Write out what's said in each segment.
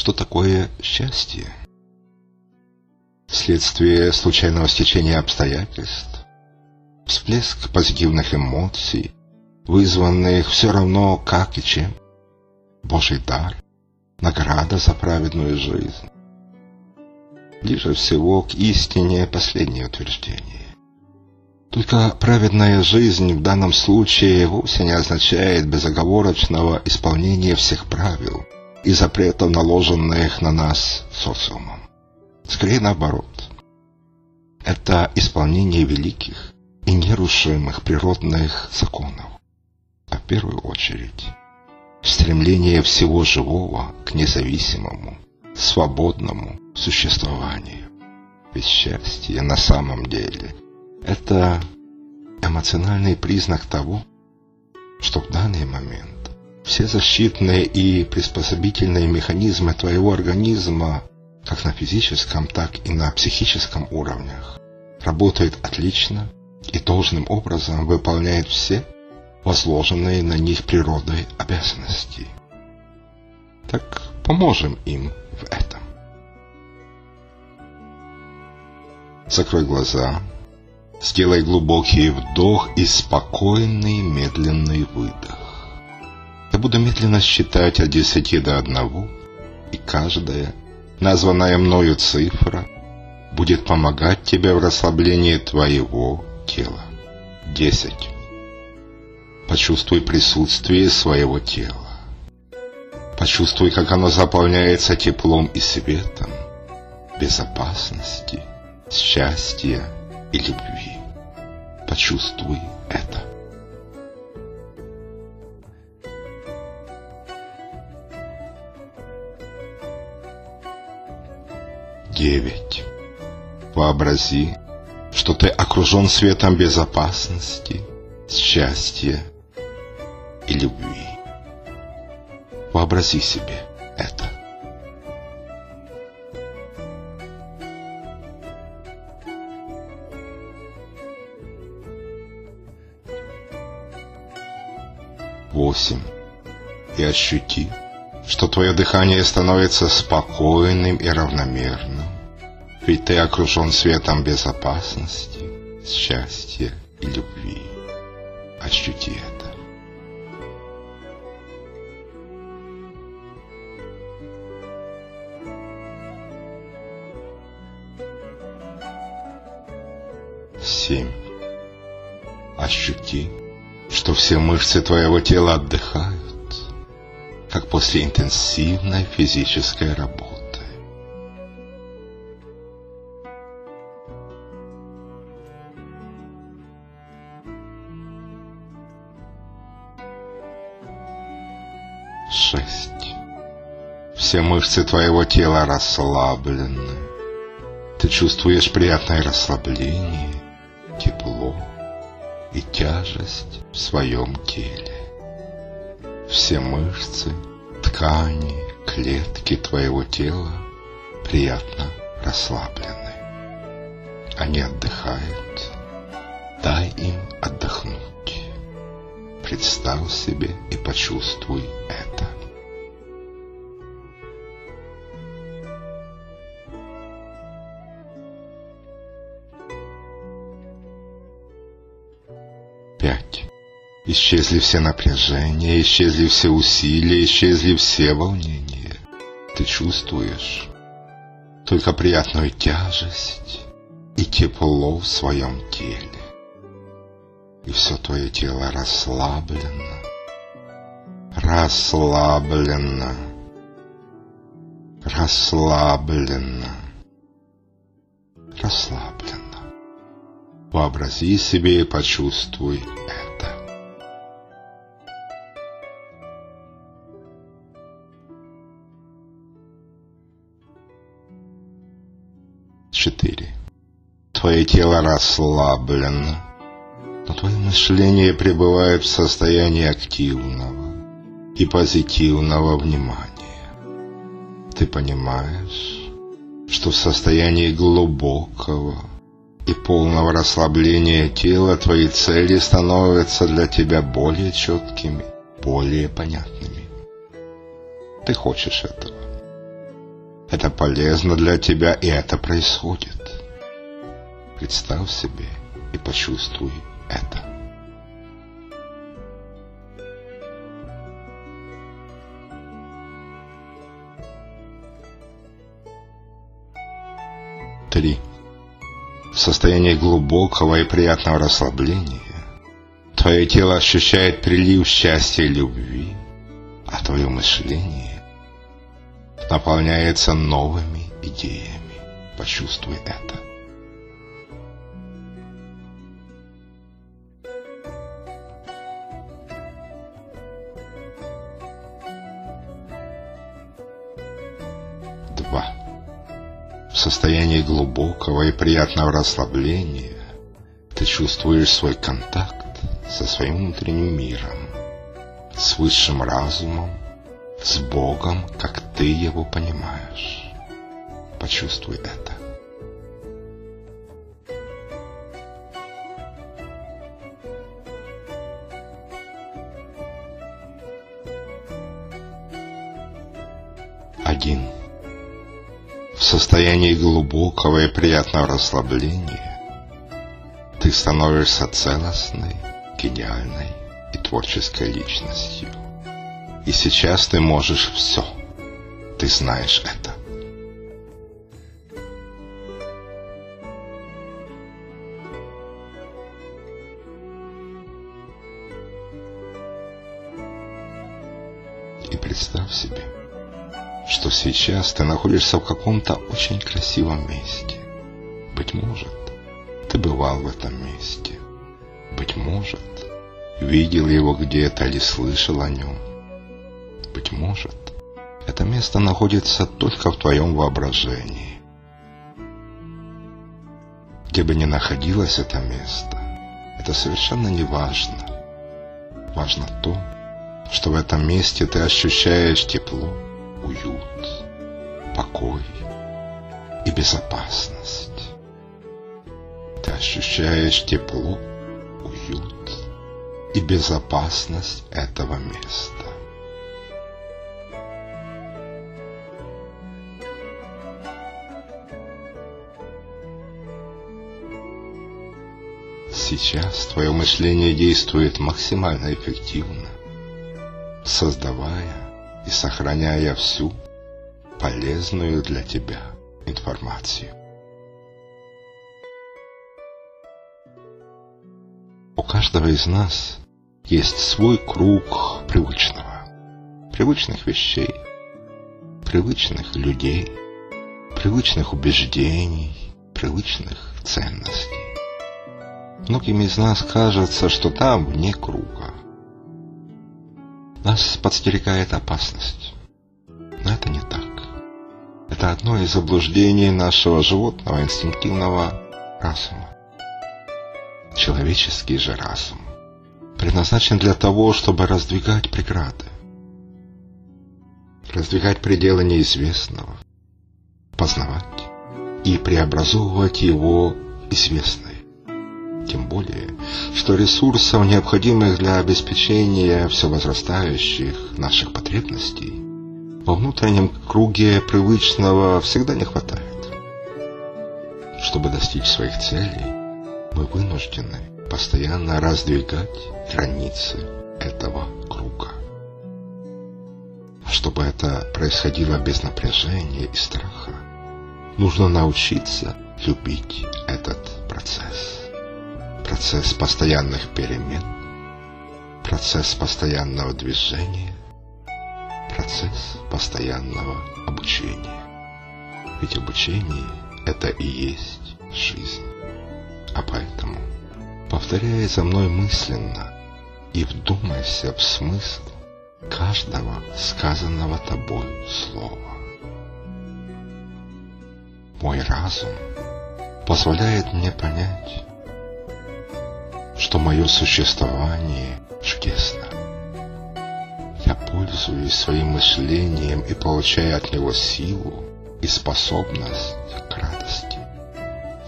что такое счастье. Следствие случайного стечения обстоятельств, всплеск позитивных эмоций, вызванных все равно как и чем, Божий дар, награда за праведную жизнь. Ближе всего к истине последнее утверждение. Только праведная жизнь в данном случае вовсе не означает безоговорочного исполнения всех правил и запретов, наложенных на нас социумом. Скорее наоборот. Это исполнение великих и нерушимых природных законов. А в первую очередь, стремление всего живого к независимому, свободному существованию. Ведь счастье на самом деле – это эмоциональный признак того, что в данный момент все защитные и приспособительные механизмы твоего организма, как на физическом, так и на психическом уровнях, работают отлично и должным образом выполняют все возложенные на них природой обязанности. Так поможем им в этом. Закрой глаза Сделай глубокий вдох и спокойный медленный выдох. Буду медленно считать от десяти до одного, и каждая названная мною цифра будет помогать тебе в расслаблении твоего тела. Десять. Почувствуй присутствие своего тела. Почувствуй, как оно заполняется теплом и светом, безопасности, счастья и любви. Почувствуй это. Девять. Вообрази, что ты окружен светом безопасности, счастья и любви. Вообрази себе это. восемь и ощути, что твое дыхание становится спокойным и равномерным, ведь ты окружен светом безопасности, счастья и любви. Ощути это. Семь. Ощути, что все мышцы твоего тела отдыхают, как после интенсивной физической работы. Шесть. Все мышцы твоего тела расслаблены. Ты чувствуешь приятное расслабление, тепло и тяжесть в своем теле. Все мышцы, ткани, клетки твоего тела приятно расслаблены. Они отдыхают. Дай им отдохнуть. Представь себе и почувствуй это. Исчезли все напряжения, исчезли все усилия, исчезли все волнения. Ты чувствуешь только приятную тяжесть и тепло в своем теле. И все твое тело расслаблено, расслаблено, расслаблено, расслаблено. Вообрази себе и почувствуй это. Твое тело расслаблено, но твое мышление пребывает в состоянии активного и позитивного внимания. Ты понимаешь, что в состоянии глубокого, и полного расслабления тела твои цели становятся для тебя более четкими, более понятными. Ты хочешь этого. Это полезно для тебя, и это происходит. Представь себе и почувствуй это. Три. В состоянии глубокого и приятного расслабления твое тело ощущает прилив счастья и любви, а твое мышление наполняется новыми идеями. Почувствуй это. Состоянии глубокого и приятного расслабления ты чувствуешь свой контакт со своим внутренним миром, с высшим разумом, с Богом, как ты его понимаешь. Почувствуй это. Состоянии глубокого и приятного расслабления ты становишься целостной, гениальной и творческой личностью. И сейчас ты можешь все. Ты знаешь это. И представь себе, что сейчас ты находишься в каком-то очень красивом месте. Быть может, ты бывал в этом месте. Быть может, видел его где-то или слышал о нем. Быть может, это место находится только в твоем воображении. Где бы ни находилось это место, это совершенно не важно. Важно то, что в этом месте ты ощущаешь тепло, уют, покой и безопасность. Ты ощущаешь тепло, уют и безопасность этого места. Сейчас твое мышление действует максимально эффективно, создавая и сохраняя всю полезную для тебя информацию. У каждого из нас есть свой круг привычного, привычных вещей, привычных людей, привычных убеждений, привычных ценностей. Многим из нас кажется, что там вне круга. Нас подстерегает опасность. Но это не так. Это одно из заблуждений нашего животного инстинктивного разума. Человеческий же разум предназначен для того, чтобы раздвигать преграды, раздвигать пределы неизвестного, познавать и преобразовывать его известное. Тем более, что ресурсов, необходимых для обеспечения все возрастающих наших потребностей, во внутреннем круге привычного всегда не хватает. Чтобы достичь своих целей, мы вынуждены постоянно раздвигать границы этого круга. Чтобы это происходило без напряжения и страха, нужно научиться любить этот процесс процесс постоянных перемен, процесс постоянного движения, процесс постоянного обучения. Ведь обучение – это и есть жизнь. А поэтому повторяй за мной мысленно и вдумайся в смысл каждого сказанного тобой слова. Мой разум позволяет мне понять, что мое существование чудесно. Я пользуюсь своим мышлением и получаю от него силу и способность к радости.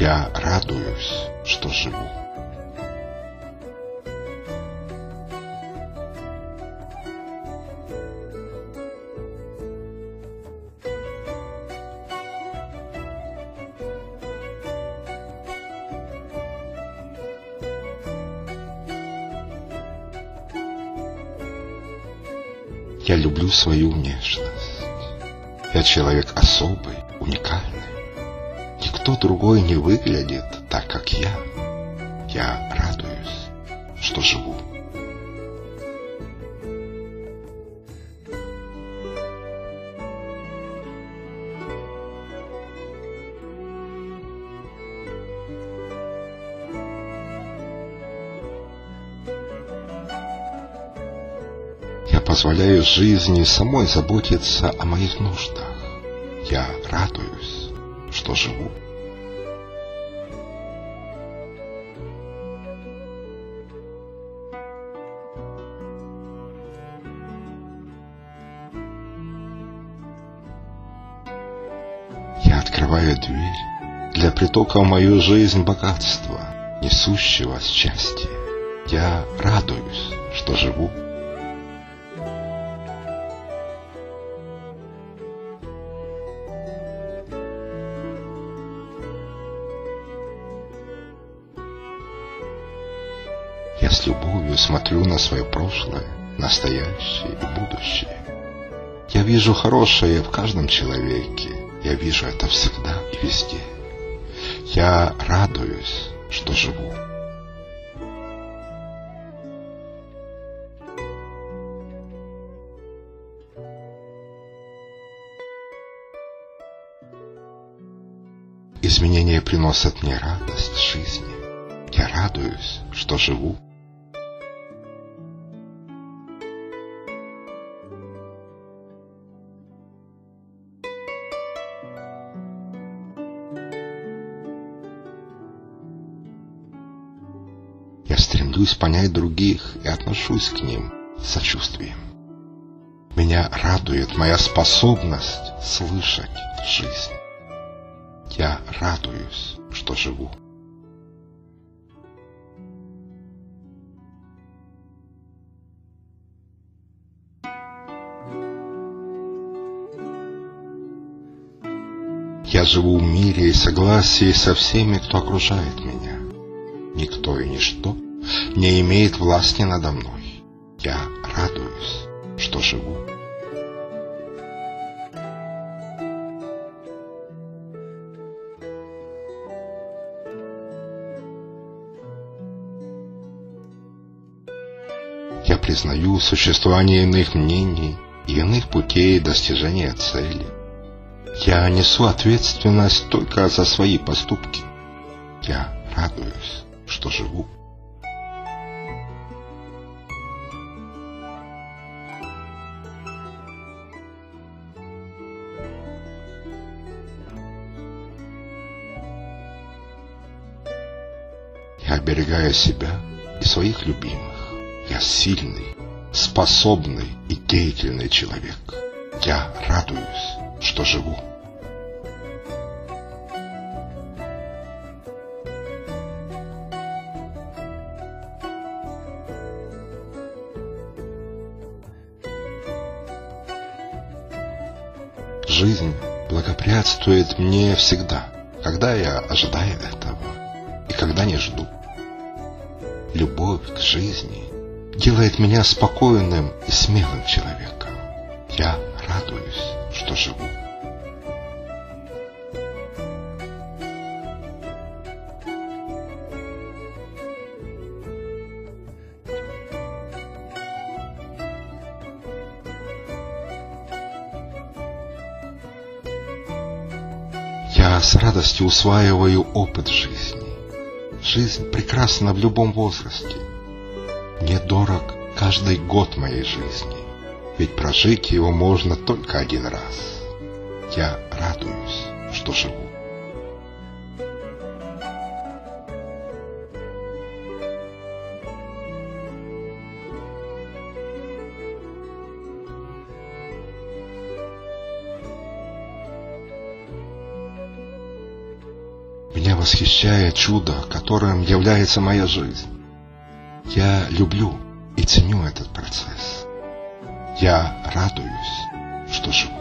Я радуюсь, что живу. Я люблю свою внешность. Я человек особый, уникальный. Никто другой не выглядит так, как я. Я радуюсь, что живу. Позволяю жизни самой заботиться о моих нуждах. Я радуюсь, что живу. Я открываю дверь для притока в мою жизнь богатства, несущего счастье. Я радуюсь, что живу. С любовью смотрю на свое прошлое, настоящее и будущее. Я вижу хорошее в каждом человеке. Я вижу это всегда и везде. Я радуюсь, что живу. Изменения приносят мне радость жизни. Я радуюсь, что живу. Я стремлюсь понять других и отношусь к ним с сочувствием. Меня радует моя способность слышать жизнь. Я радуюсь, что живу. Я живу в мире и согласии со всеми, кто окружает меня. Никто и ничто не имеет власти надо мной. Я радуюсь, что живу. Я признаю существование иных мнений и иных путей достижения цели. Я несу ответственность только за свои поступки. Я радуюсь, что живу. Я оберегаю себя и своих любимых. Я сильный, способный и деятельный человек. Я радуюсь, что живу. Благоприятствует мне всегда, когда я ожидаю этого и когда не жду. Любовь к жизни делает меня спокойным и смелым человеком. Я радуюсь, что живу. Радостью усваиваю опыт жизни. Жизнь прекрасна в любом возрасте. Мне дорог каждый год моей жизни, ведь прожить его можно только один раз. Я радуюсь, что живу. Восхищая чудо, которым является моя жизнь. Я люблю и ценю этот процесс. Я радуюсь, что живу.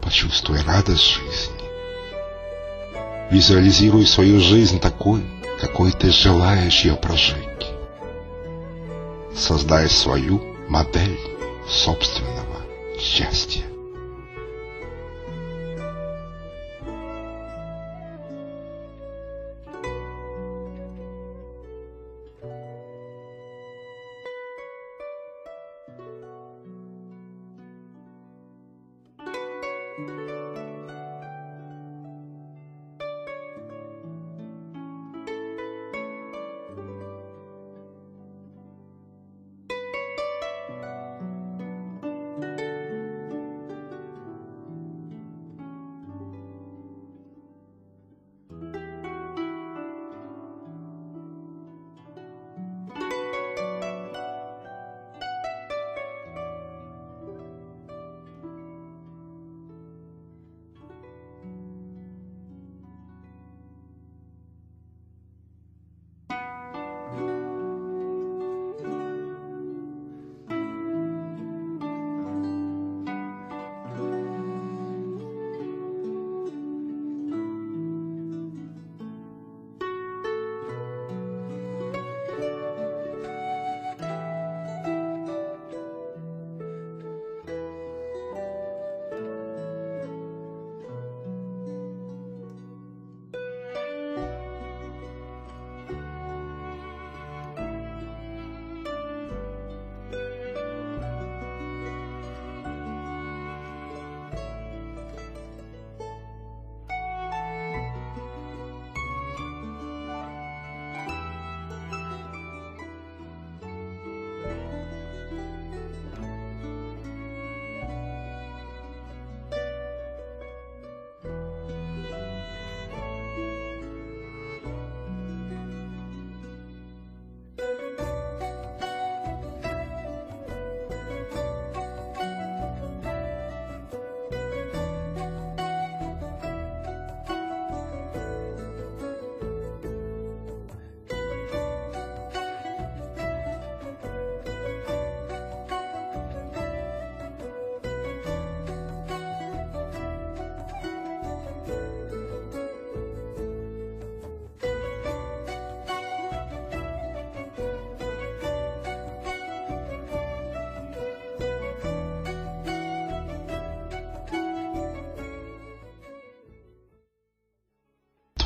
Почувствуй радость жизни. Визуализируй свою жизнь такой, какой ты желаешь ее прожить. Создай свою модель собственного счастья.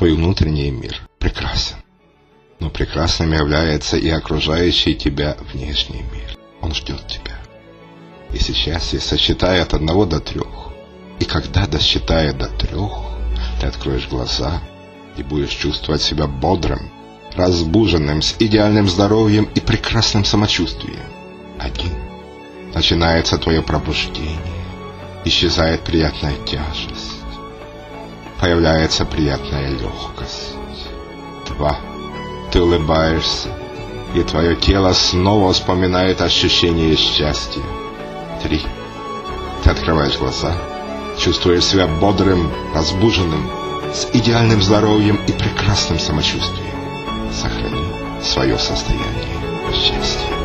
Твой внутренний мир прекрасен. Но прекрасным является и окружающий тебя внешний мир. Он ждет тебя. И сейчас я сосчитаю от одного до трех. И когда досчитая до трех, ты откроешь глаза и будешь чувствовать себя бодрым, разбуженным, с идеальным здоровьем и прекрасным самочувствием. Один. Начинается твое пробуждение. Исчезает приятная тяжесть появляется приятная легкость. Два. Ты улыбаешься, и твое тело снова вспоминает ощущение счастья. Три. Ты открываешь глаза, чувствуешь себя бодрым, разбуженным, с идеальным здоровьем и прекрасным самочувствием. Сохрани свое состояние счастья.